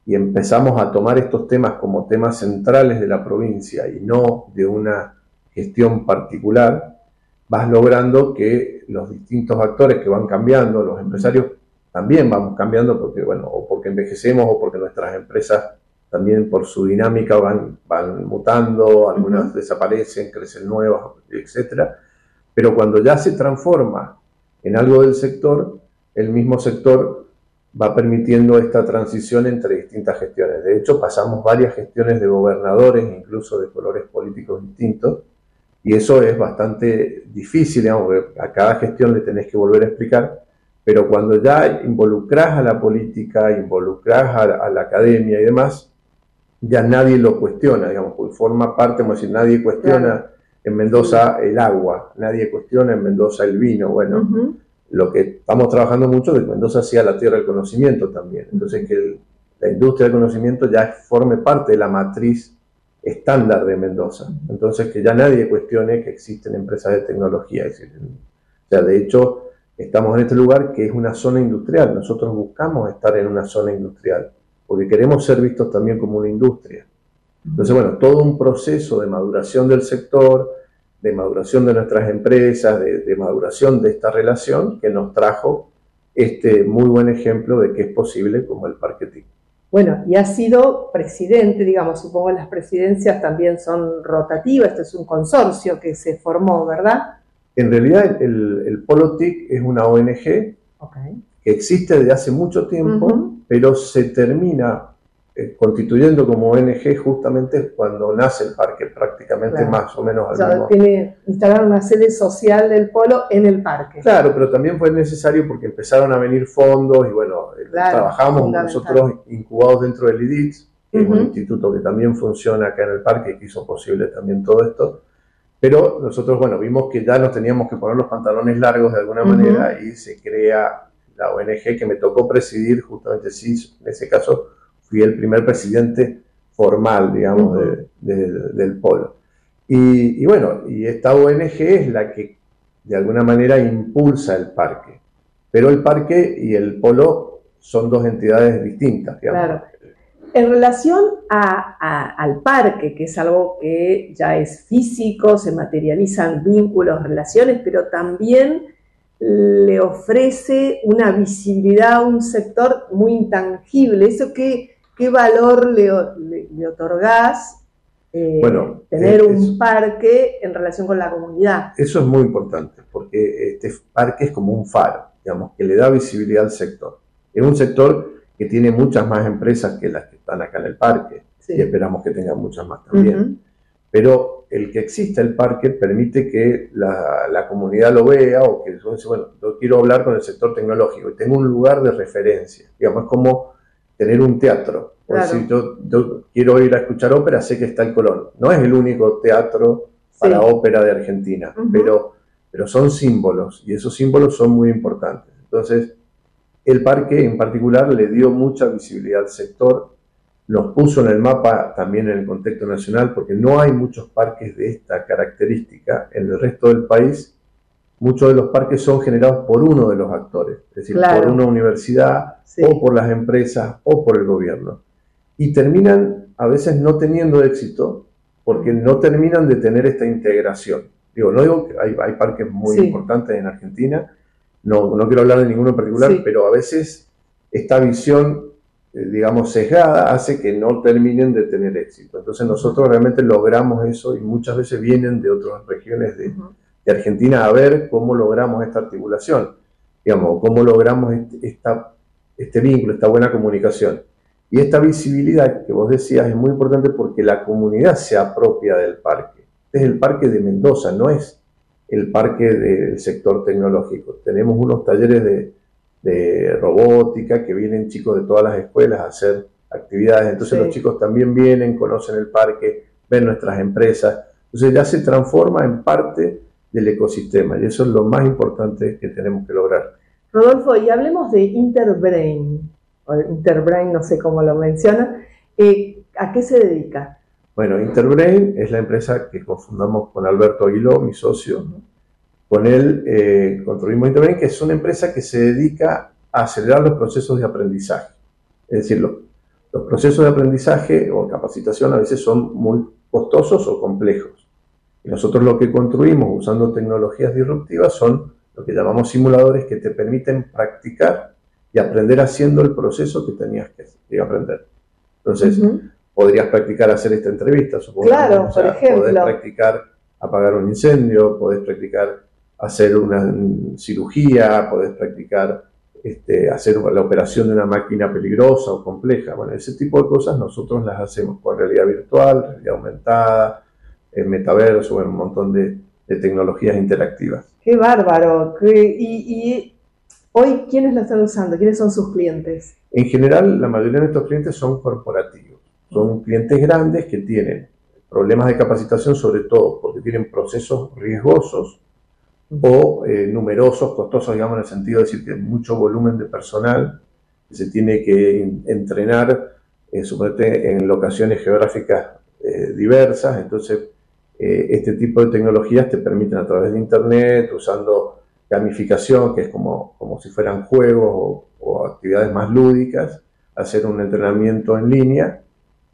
y empezamos a tomar estos temas como temas centrales de la provincia y no de una gestión particular, vas logrando que los distintos actores que van cambiando, los empresarios también vamos cambiando porque, bueno, o porque envejecemos o porque nuestras empresas también por su dinámica van, van mutando, algunas desaparecen, crecen nuevas, etc. Pero cuando ya se transforma en algo del sector, el mismo sector va permitiendo esta transición entre distintas gestiones. De hecho, pasamos varias gestiones de gobernadores, incluso de colores políticos distintos, y eso es bastante difícil, digamos, a cada gestión le tenés que volver a explicar, pero cuando ya involucras a la política, involucras a, la academia y demás, ya nadie lo cuestiona, digamos, forma parte, como decir, nadie cuestiona en Mendoza el agua, nadie cuestiona en Mendoza el vino, bueno, lo que estamos trabajando mucho que Mendoza sea la tierra del conocimiento también. Entonces, que la industria del conocimiento ya forme parte de la matriz estándar de Mendoza. Entonces, que ya nadie cuestione que existen empresas de tecnología. O sea, de hecho, estamos en este lugar que es una zona industrial. Nosotros buscamos estar en una zona industrial porque queremos ser vistos también como una industria. Entonces, bueno, todo un proceso de maduración del sector, de maduración de nuestras empresas, de, maduración de esta relación que nos trajo este muy buen ejemplo de que es posible como el Parque TIC. Bueno, y ha sido presidente, digamos, supongo que las presidencias también son rotativas, esto es un consorcio que se formó, ¿verdad? En realidad el, el Polo TIC es una ONG que existe desde hace mucho tiempo, pero se termina eh, constituyendo como ONG justamente cuando nace el parque, prácticamente más o menos al o sea, Tiene, instalar una sede social del polo en el parque. Claro, pero también fue necesario porque empezaron a venir fondos y bueno, eh, trabajamos nosotros incubados dentro del IDITS, que es un instituto que también funciona acá en el parque y que hizo posible también todo esto. Pero nosotros, bueno, vimos que ya nos teníamos que poner los pantalones largos de alguna manera y se crea la ONG que me tocó presidir, justamente sí, en ese caso fui el primer presidente formal, digamos, del polo. Y, bueno, y esta ONG es la que de alguna manera impulsa el parque. Pero el parque y el polo son dos entidades distintas, Claro. En relación al parque, que es algo que ya es físico, se materializan vínculos, relaciones, pero también le ofrece una visibilidad a un sector muy intangible. Eso que ¿qué valor le, le, otorgás eh, bueno, tener eh, un parque en relación con la comunidad? Eso es muy importante, porque este parque es como un faro, digamos, que le da visibilidad al sector. Es un sector que tiene muchas más empresas que las que están acá en el parque, y esperamos que tengan muchas más también. Pero el que exista el parque permite que la, la comunidad lo vea o que bueno, yo quiero hablar con el sector tecnológico y tengo un lugar de referencia. Digamos, es como tener un teatro. si yo, quiero ir a escuchar ópera, sé que está el Colón. No es el único teatro para ópera de Argentina, pero, pero son símbolos y esos símbolos son muy importantes. Entonces, el parque en particular le dio mucha visibilidad al sector, nos puso en el mapa también en el contexto nacional, porque no hay muchos parques de esta característica en el resto del país muchos de los parques son generados por uno de los actores, es decir, por una universidad o por las empresas o por el gobierno. Y terminan a veces no teniendo éxito porque no terminan de tener esta integración. Digo, no digo que hay, parques muy importantes en Argentina, no, no quiero hablar de ninguno en particular, pero a veces esta visión eh, digamos, sesgada hace que no terminen de tener éxito. Entonces nosotros realmente logramos eso y muchas veces vienen de otras regiones de, Argentina a ver cómo logramos esta articulación, digamos, cómo logramos este, esta, este vínculo, esta buena comunicación. Y esta visibilidad que vos decías es muy importante porque la comunidad se apropia del parque. Este es el parque de Mendoza, no es el parque del sector tecnológico. Tenemos unos talleres de, de robótica, que vienen chicos de todas las escuelas a hacer actividades. Entonces los chicos también vienen, conocen el parque, ven nuestras empresas. Entonces ya se transforma en parte del ecosistema y eso es lo más importante que tenemos que lograr. Rodolfo, y hablemos de Interbrain, o Interbrain, no sé cómo lo menciona. Eh, ¿A qué se dedica? Bueno, Interbrain es la empresa que confundamos con Alberto Aguiló, mi socio, con él eh, construimos Interbrain, que es una empresa que se dedica a acelerar los procesos de aprendizaje. Es decir, los, procesos de aprendizaje o capacitación a veces son muy costosos o complejos. Y nosotros lo que construimos usando tecnologías disruptivas son lo que llamamos simuladores que te permiten practicar y aprender haciendo el proceso que tenías que, aprender. Entonces, podrías practicar hacer esta entrevista, supongo. Claro, por ejemplo. Podés practicar apagar un incendio, podés practicar hacer una cirugía, podés practicar este, hacer la operación de una máquina peligrosa o compleja. Bueno, ese tipo de cosas nosotros las hacemos con realidad virtual, realidad aumentada, en metaverso, en un montón de, tecnologías interactivas. Qué bárbaro. y, hoy, ¿quiénes la están usando? ¿Quiénes son sus clientes? En general, la mayoría de nuestros clientes son corporativos. Son clientes grandes que tienen problemas de capacitación, sobre todo porque tienen procesos riesgosos o eh, numerosos, costosos, digamos, en el sentido de decir que mucho volumen de personal que se tiene que entrenar, eh, en locaciones geográficas eh, diversas. Entonces, eh, este tipo de tecnologías te permiten a través de Internet, usando gamificación, que es como, como si fueran juegos o, o actividades más lúdicas, hacer un entrenamiento en línea,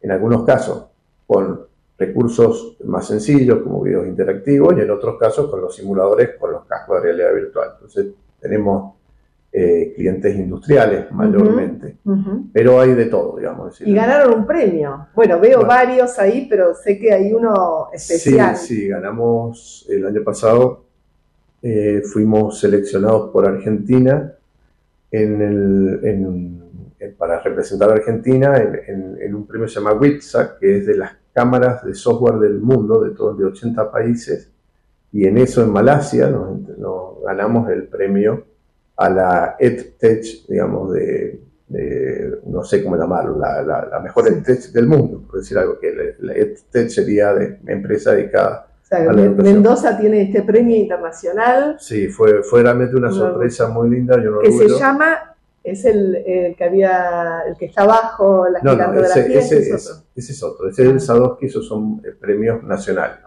en algunos casos con recursos más sencillos como videos interactivos y en otros casos con los simuladores con los cascos de realidad virtual. Entonces tenemos eh, clientes industriales mayormente, pero hay de todo, digamos. Y ganaron un premio. Bueno, veo varios ahí, pero sé que hay uno especial. Sí, sí, ganamos el año pasado, eh, fuimos seleccionados por Argentina en el, para representar a Argentina en, un premio que se llama WITSA, que es de las cámaras de software del mundo, de todos de 80 países, y en eso en Malasia nos, ganamos el premio a la EdTech, digamos, de, no sé cómo llamarlo, la, mejor EdTech del mundo, por decir algo, que la, EdTech sería de empresa dedicada a la Mendoza tiene este premio internacional. Sí, fue, fue realmente una sorpresa muy linda. Yo que se llama es el, que había, el que está abajo, la no, no, ese, ese, es otro. ese es otro, ese es el Sadowski, esos son eh, premios nacionales.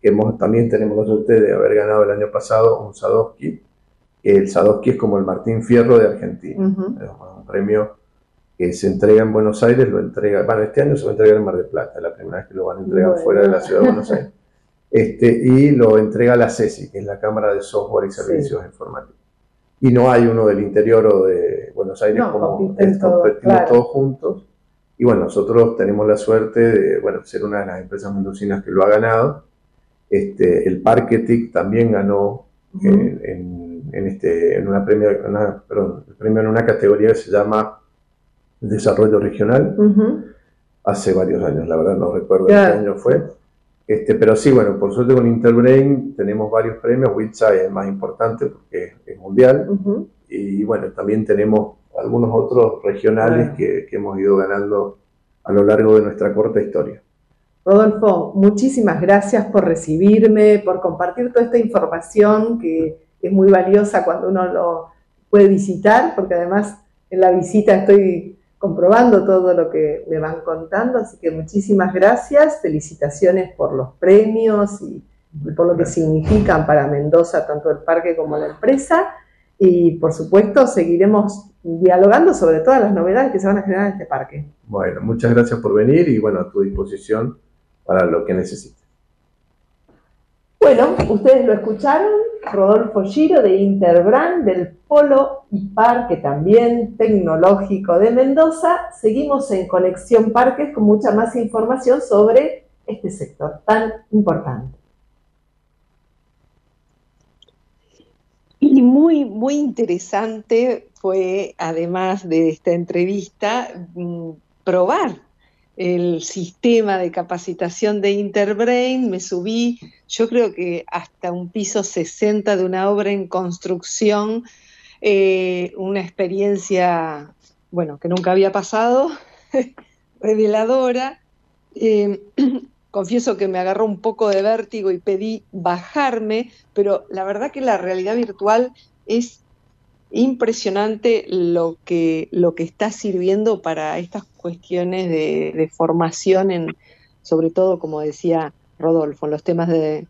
Que hemos, también tenemos la suerte de haber ganado el año pasado un Sadowski. El Sadowski es como el Martín Fierro de Argentina. Un premio que se entrega en Buenos Aires, lo entrega, bueno, este año se va a entregar en Mar del Plata, es la primera vez que lo van a entregar fuera de la ciudad de Buenos Aires. *laughs* Este, y lo entrega la CESI, que es la Cámara de Software y Servicios Informáticos y no hay uno del interior o de Buenos Aires como competimos todos juntos. Y bueno, nosotros tenemos la suerte de bueno, ser una de las empresas mendocinas que lo ha ganado. Este, el Parque TIC también ganó en, este, en una premio, perdón, el premio en una categoría que se llama Desarrollo Regional. Hace varios años, la verdad no recuerdo qué año fue. Este, pero sí, bueno, por suerte con Interbrain tenemos varios premios. WITSA es el más importante porque es mundial. Y bueno, también tenemos algunos otros regionales que, hemos ido ganando a lo largo de nuestra corta historia. Rodolfo, muchísimas gracias por recibirme, por compartir toda esta información que es muy valiosa cuando uno lo puede visitar, porque además en la visita estoy comprobando todo lo que me van contando, así que muchísimas gracias, felicitaciones por los premios y, por lo que significan para Mendoza tanto el parque como la empresa y por supuesto seguiremos dialogando sobre todas las novedades que se van a generar en este parque. Bueno, muchas gracias por venir y bueno, a tu disposición para lo que necesites. Bueno, ustedes lo escucharon, Rodolfo Giro de Interbrand, del Polo y Parque también tecnológico de Mendoza. Seguimos en Conexión Parques con mucha más información sobre este sector tan importante. Y muy, muy interesante fue, además de esta entrevista, mm, probar el sistema de capacitación de Interbrain, me subí, yo creo que hasta un piso 60 de una obra en construcción, eh, una experiencia, bueno, que nunca había pasado, *laughs* reveladora. Eh, *clears throat* confieso que me agarró un poco de vértigo y pedí bajarme, pero la verdad que la realidad virtual es impresionante lo que, lo que está sirviendo para estas cuestiones de, formación, sobre todo, como decía Rodolfo, en los temas de,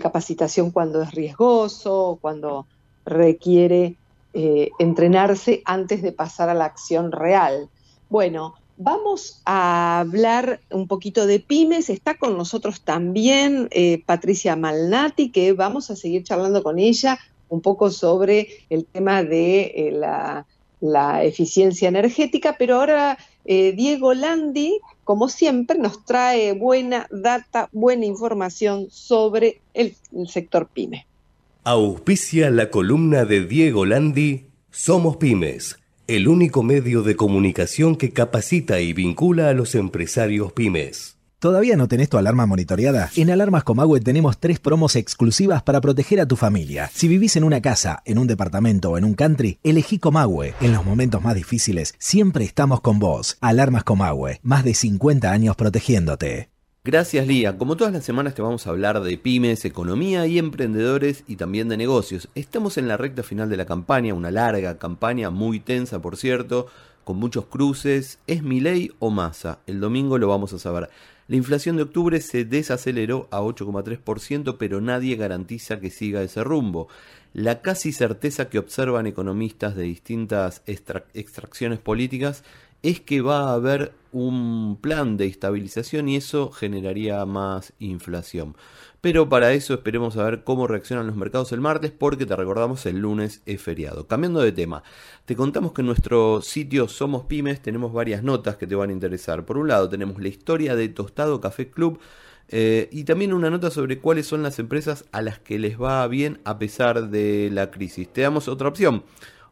capacitación cuando es riesgoso, cuando requiere eh, entrenarse antes de pasar a la acción real. Bueno, vamos a hablar un poquito de pymes. Está con nosotros también eh, Patricia Malnati, que vamos a seguir charlando con ella un poco sobre el tema de eh, la, eficiencia energética, pero ahora eh, Diego Landi, como siempre, nos trae buena data, buena información sobre el, el sector pyme. Auspicia la columna de Diego Landi, Somos Pymes, el único medio de comunicación que capacita y vincula a los empresarios pymes. ¿Todavía no tenés tu alarma monitoreada? En Alarmas Comahue tenemos tres promos exclusivas para proteger a tu familia. Si vivís en una casa, en un departamento o en un country, elegí Comahue. En los momentos más difíciles, siempre estamos con vos. Alarmas Comahue, más de 50 años protegiéndote. Gracias Lía, como todas las semanas te vamos a hablar de pymes, economía y emprendedores y también de negocios. Estamos en la recta final de la campaña, una larga campaña, muy tensa por cierto, con muchos cruces. ¿Es ley o masa? El domingo lo vamos a saber. La inflación de octubre se desaceleró a 8,3%, pero nadie garantiza que siga ese rumbo. La casi certeza que observan economistas de distintas extracciones políticas es que va a haber un plan de estabilización y eso generaría más inflación. Pero para eso esperemos a ver cómo reaccionan los mercados el martes porque te recordamos el lunes es feriado. Cambiando de tema, te contamos que en nuestro sitio Somos Pymes tenemos varias notas que te van a interesar. Por un lado tenemos la historia de Tostado Café Club eh, y también una nota sobre cuáles son las empresas a las que les va bien a pesar de la crisis. Te damos otra opción.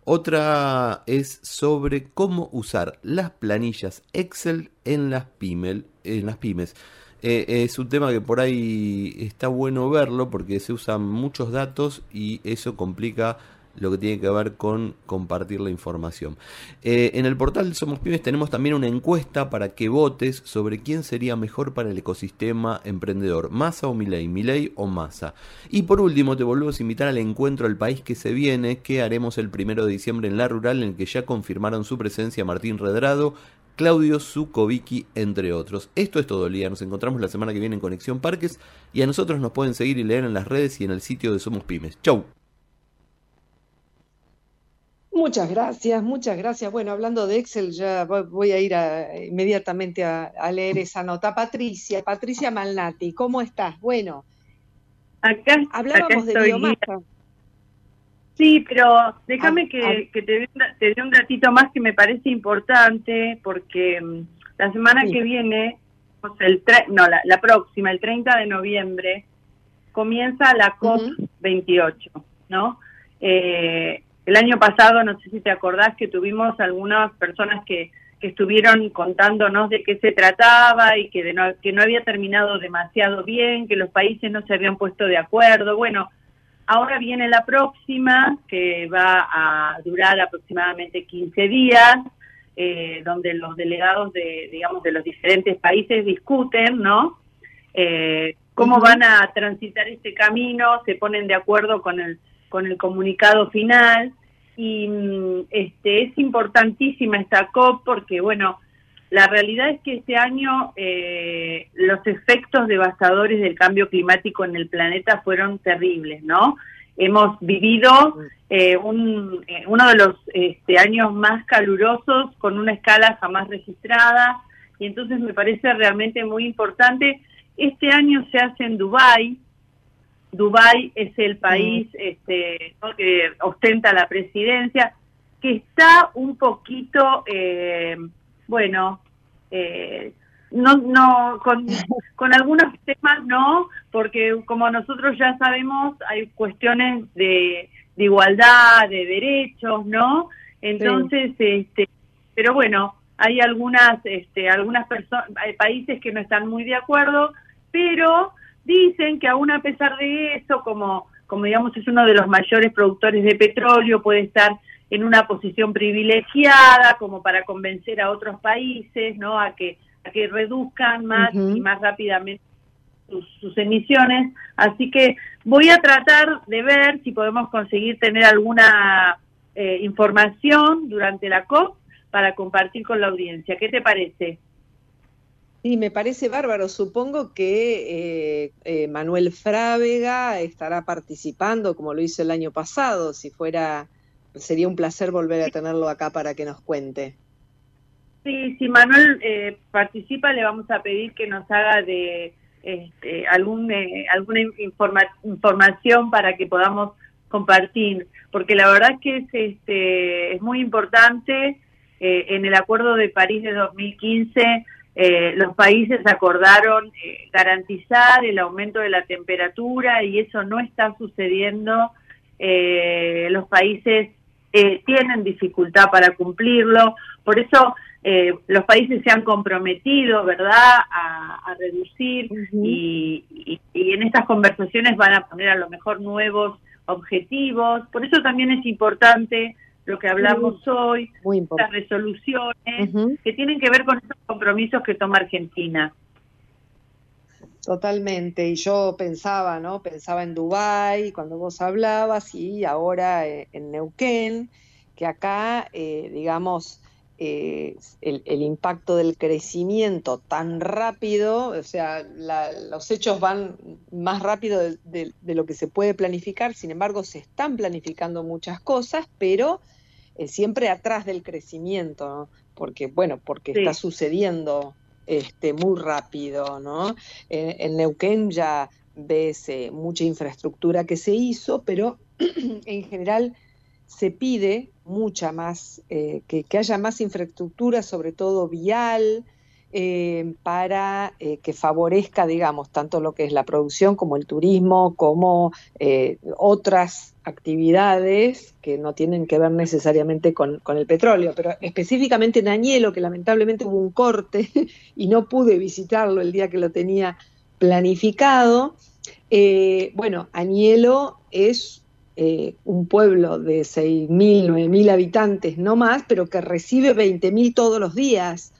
Otra es sobre cómo usar las planillas Excel en las, en las pymes. Eh, es un tema que por ahí está bueno verlo porque se usan muchos datos y eso complica lo que tiene que ver con compartir la información. Eh, en el portal Somos Pymes tenemos también una encuesta para que votes sobre quién sería mejor para el ecosistema emprendedor, Masa o Milei, Milei o Masa. Y por último te volvemos a invitar al encuentro del país que se viene, que haremos el primero de diciembre en La Rural, en el que ya confirmaron su presencia Martín Redrado, Claudio Zukovicki, entre otros. Esto es todo, Lía. Nos encontramos la semana que viene en Conexión Parques y a nosotros nos pueden seguir y leer en las redes y en el sitio de Somos Pymes. ¡Chau! Muchas gracias, muchas gracias. Bueno, hablando de Excel, ya voy a ir inmediatamente a, leer esa nota. Patricia, Patricia Malnati, ¿cómo estás? Bueno, acá hablábamos de biomasa. Sí, pero déjame que, te, dé un ratito más que me parece importante porque mm, la semana que viene, el no, la, próxima, el 30 de noviembre, comienza la COP28, ¿no? Eh, el año pasado, no sé si te acordás, que tuvimos algunas personas que, que estuvieron contándonos de qué se trataba y que, de no, que no había terminado demasiado bien, que los países no se habían puesto de acuerdo. Bueno, Ahora viene la próxima, que va a durar aproximadamente 15 días, eh, donde los delegados de, digamos, de los diferentes países discuten, ¿no? Eh, cómo van a transitar este camino, se ponen de acuerdo con el, con el comunicado final y mm, este, es importantísima esta COP porque, bueno, la realidad es que este año eh, los efectos devastadores del cambio climático en el planeta fueron terribles, ¿no? Hemos vivido eh, un, eh, uno de los este, años más calurosos con una escala jamás registrada y entonces me parece realmente muy importante. Este año se hace en Dubái Dubái es el país este, que ostenta la presidencia, que está un poquito, eh, bueno, eh, no, no, con, *laughs* con algunos temas no, porque como nosotros ya sabemos, hay cuestiones de, de igualdad, de derechos, ¿no? Entonces, este, pero bueno, hay algunas, este, algunas personas, hay países que no están muy de acuerdo, pero dicen que aún a pesar de eso, como, como digamos es uno de los mayores productores de petróleo, puede estar en una posición privilegiada como para convencer a otros países, ¿no? A que a que reduzcan más y más rápidamente sus, emisiones. Así que voy a tratar de ver si podemos conseguir tener alguna eh, información durante la COP para compartir con la audiencia. ¿Qué te parece? Sí, me parece bárbaro. Supongo que eh, eh, Manuel Frávega estará participando como lo hizo el año pasado. Si fuera, sería un placer volver a tenerlo acá para que nos cuente. Sí, si Manuel eh, participa, le vamos a pedir que nos haga de este, algún, alguna información para que podamos compartir, porque la verdad es que es, este, es muy importante. en el Acuerdo de París de 2015 eh, los países acordaron eh, garantizar el aumento de la temperatura y eso no está sucediendo. Eh, los países tienen dificultad para cumplirlo, por eso los países se han comprometido, ¿verdad?, a, reducir y, y en estas conversaciones van a poner a lo mejor nuevos objetivos. Por eso también es importante lo que hablamos hoy, las resoluciones que tienen que ver con esos compromisos que toma Argentina. Totalmente, y yo pensaba, ¿no? Pensaba en Dubái cuando vos hablabas y ahora eh, en Neuquén, que acá, eh, digamos, eh, el, impacto del crecimiento tan rápido, o sea, los hechos van más rápido de, lo que se puede planificar, sin embargo, se están planificando muchas cosas, pero eh, siempre atrás del crecimiento, porque, bueno, porque está sucediendo este, muy rápido, ¿no? En, Neuquén ya ves eh, mucha infraestructura que se hizo, pero *clears throat* en general se pide mucha más, eh, que, que, haya más infraestructura, sobre todo vial, eh, para eh, que favorezca, digamos, tanto lo que es la producción como el turismo, como eh, otras actividades que no tienen que ver necesariamente con, el petróleo, pero específicamente en Añelo, que lamentablemente hubo un corte *laughs* y no pude visitarlo el día que lo tenía planificado. bueno, Añelo es un pueblo de 6.000, 9.000 habitantes, no más, pero que recibe 20.000 todos los días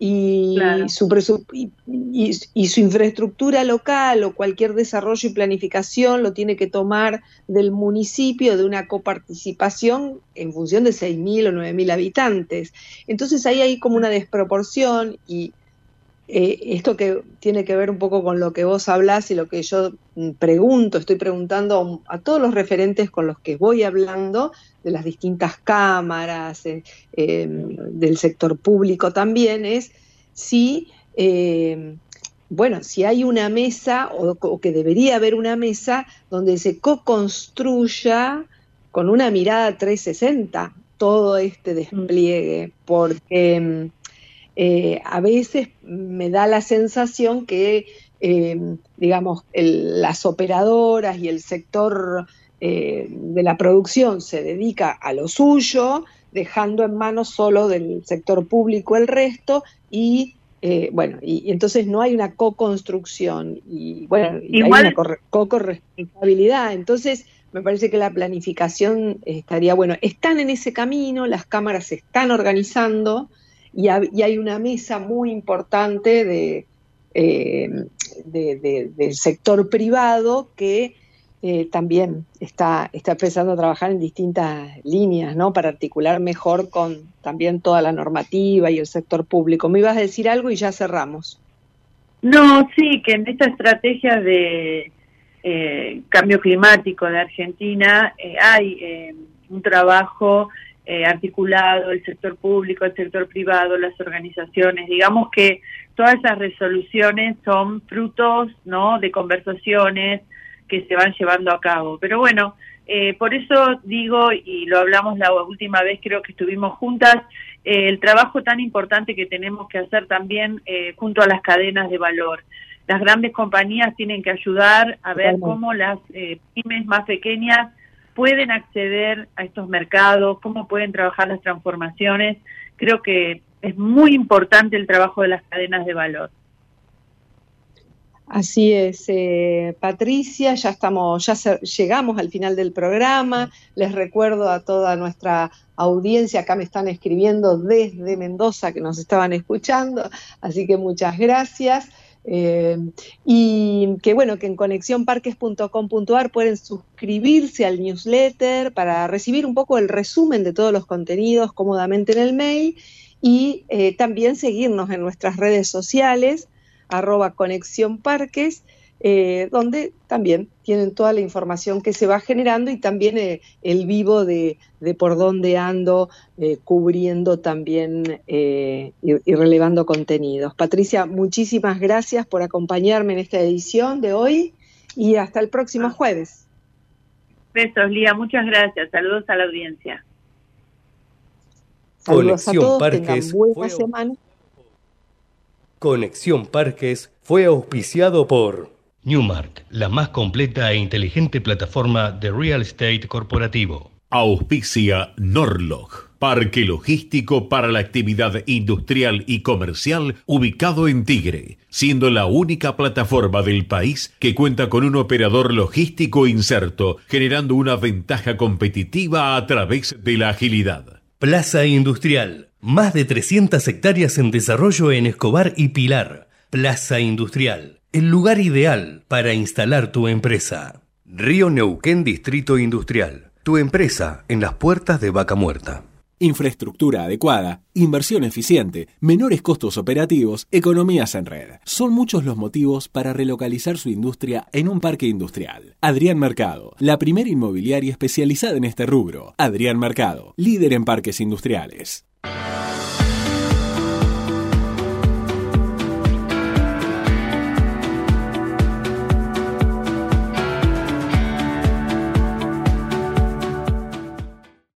y, su y, su infraestructura local o cualquier desarrollo y planificación lo tiene que tomar del municipio de una coparticipación en función de 6.000 o 9.000 habitantes. Entonces ahí hay como una desproporción y eh, esto que tiene que ver un poco con lo que vos hablás y lo que yo mm, pregunto, estoy preguntando a todos los referentes con los que voy hablando, de las distintas cámaras, eh, em, del sector público también, es si, em, bueno, si hay una mesa o, o, que debería haber una mesa donde se co-construya con una mirada 360 todo este despliegue, porque em, eh, a veces me da la sensación que, eh, digamos, las operadoras y el sector eh, de la producción se dedica a lo suyo, dejando en manos solo del sector público el resto y bueno, y, entonces no hay una co-construcción y bueno, hay una co-corresponsabilidad. Entonces, me parece que la planificación estaría bueno. Están en ese camino, las cámaras se están organizando, y, hay una mesa muy importante eh, de, del sector privado que eh, también está, está empezando a trabajar en distintas líneas, ¿no? Para articular mejor con también toda la normativa y el sector público. Me ibas a decir algo y ya cerramos. No, sí, que en esta estrategia de eh, cambio climático de Argentina hay un trabajo eh, articulado, el sector público, el sector privado, las organizaciones. Digamos que todas esas resoluciones son frutos ¿no? de conversaciones que se van llevando a cabo. Pero bueno, eh, por eso digo, y lo hablamos la última vez, creo que estuvimos juntas, eh, el trabajo tan importante que tenemos que hacer también eh, junto a las cadenas de valor. Las grandes compañías tienen que ayudar a ver cómo las pymes más pequeñas pueden acceder a estos mercados, cómo pueden trabajar las transformaciones. Creo que es muy importante el trabajo de las cadenas de valor. Así es, eh, Patricia, ya estamos, ya llegamos al final del programa. Les recuerdo a toda nuestra audiencia, acá me están escribiendo desde Mendoza que nos estaban escuchando, así que muchas gracias. Eh, y que bueno, que en conexionparques.com.ar pueden suscribirse al newsletter para recibir un poco el resumen de todos los contenidos cómodamente en el mail y eh, también seguirnos en nuestras redes sociales arroba Conexión Parques, eh, donde también tienen toda la información que se va generando y también eh, el vivo de, por dónde ando eh, cubriendo también y, y, relevando contenidos. Patricia, muchísimas gracias por acompañarme en esta edición de hoy y hasta el próximo jueves. Besos, Lía, muchas gracias. Saludos a la audiencia. Saludos a todos, tengan buena semana. Conexión Parques fue auspiciado por Newmark, la más completa e inteligente plataforma de real estate corporativo. Auspicia Norlog, parque logístico para la actividad industrial y comercial ubicado en Tigre, siendo la única plataforma del país que cuenta con un operador logístico inserto, generando una ventaja competitiva a través de la agilidad. Plaza Industrial más de 300 hectáreas en desarrollo en Escobar y Pilar. Plaza Industrial. El lugar ideal para instalar tu empresa. Río Neuquén Distrito Industrial. Tu empresa en las puertas de Vaca Muerta. Infraestructura adecuada, inversión eficiente, menores costos operativos, economías en red. Son muchos los motivos para relocalizar su industria en un parque industrial. Adrián Mercado, la primera inmobiliaria especializada en este rubro. Adrián Mercado, líder en parques industriales.